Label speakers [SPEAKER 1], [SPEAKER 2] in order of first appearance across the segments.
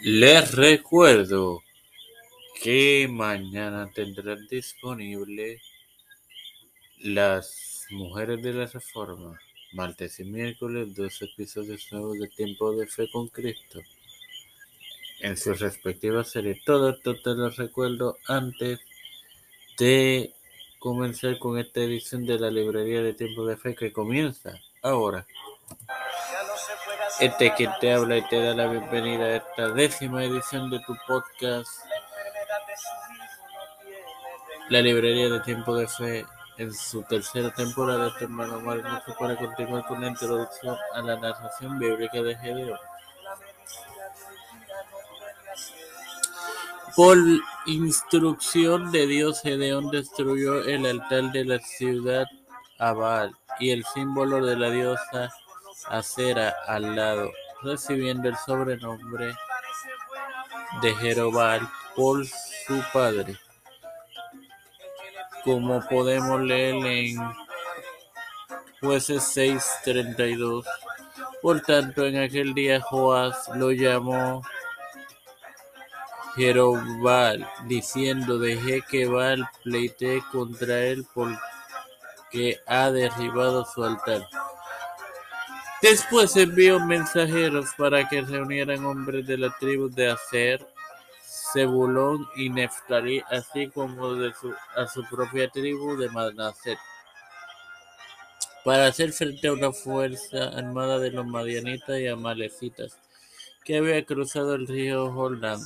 [SPEAKER 1] Les recuerdo que mañana tendrán disponible Las Mujeres de la Reforma, martes y miércoles, dos episodios nuevos de Tiempo de Fe con Cristo en sus respectivas series. Todo esto te lo recuerdo antes de comenzar con esta edición de la librería de Tiempo de Fe que comienza ahora. Este quien te habla y te da la bienvenida a esta décima edición de tu podcast, la librería de Tiempo de Fe, en su tercera temporada. Este hermano Marcos para continuar con la introducción a la narración bíblica de Gedeón. Por instrucción de Dios, Gedeón destruyó el altar de la ciudad Abal y el símbolo de la diosa Acera al lado, recibiendo el sobrenombre de Jerobal por su padre. Como podemos leer en Jueces 6:32. Por tanto, en aquel día Joás lo llamó Jerobal, diciendo: Dejé que Baal pleitee contra él porque ha derribado su altar. Después envió mensajeros para que reunieran hombres de la tribu de Aser, Zebulón y Neftalí, así como de su, a su propia tribu de Manaset, para hacer frente a una fuerza armada de los madianitas y amalecitas que había cruzado el río Jordán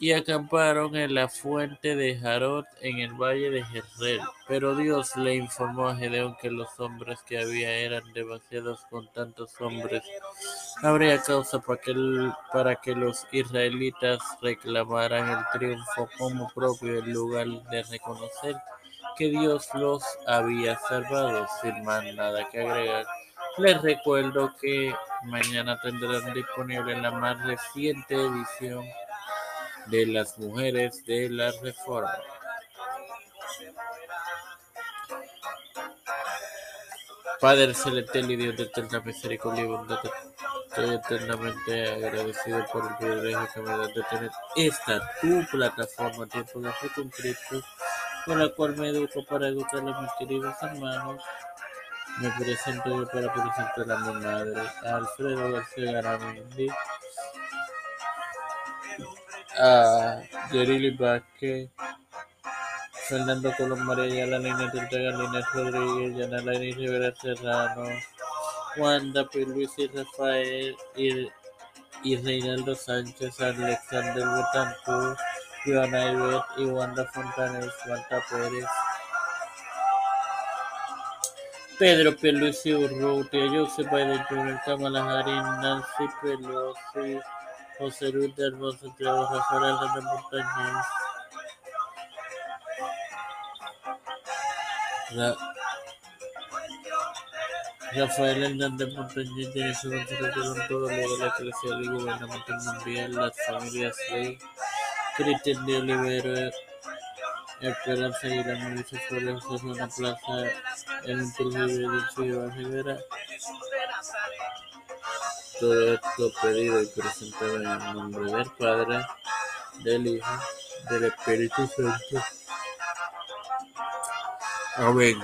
[SPEAKER 1] y acamparon en la fuente de Jarot en el valle de Jezreel. Pero Dios le informó a Gedeón que los hombres que había eran demasiados con tantos hombres. Habría causa para que, para que los israelitas reclamaran el triunfo como propio en lugar de reconocer que Dios los había salvado sin más nada que agregar. Les recuerdo que mañana tendrán disponible la más reciente edición de las mujeres de la Reforma. Padre celestial y Dios de eterna misericordia y bondad, estoy eternamente agradecido por el privilegio que me da de tener esta tu plataforma Tiempo de Fe con Cristo, con la cual me educo para educar a mis queridos hermanos. Me presento para presentar a mi madre, Alfredo García Garamendi, a Yerili Vázquez, Fernando Colón María Yala, Inés Ortega, Inés Rodríguez, Yanela Inés Rivera Serrano, Wanda P. Luis y Rafael y, y Reinaldo Sánchez, Alexander Betancourt, Joana Ibet y Wanda Fontanes, Wanda Pérez. Pedro Pierluisi Urrutia, Joseph Biden Jr., Kamala Harris, Nancy Pelosi, José Luis del Hermoso, Santiago Rafael Hernández Montañez, Ra Rafael Hernández Montañez, Jennifer González con todo lo de la y gubernamental mundial, las familias Rey, Cristian de Olivero, Esperanza Melissa Flores, José Juana Plaza, El Trujillo de Ciudad Rivera. Todo esto pedido y presentado en el nombre del Padre, del Hijo, del Espíritu Santo. Amén.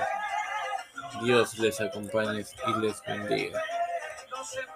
[SPEAKER 1] Dios les acompañe y les bendiga.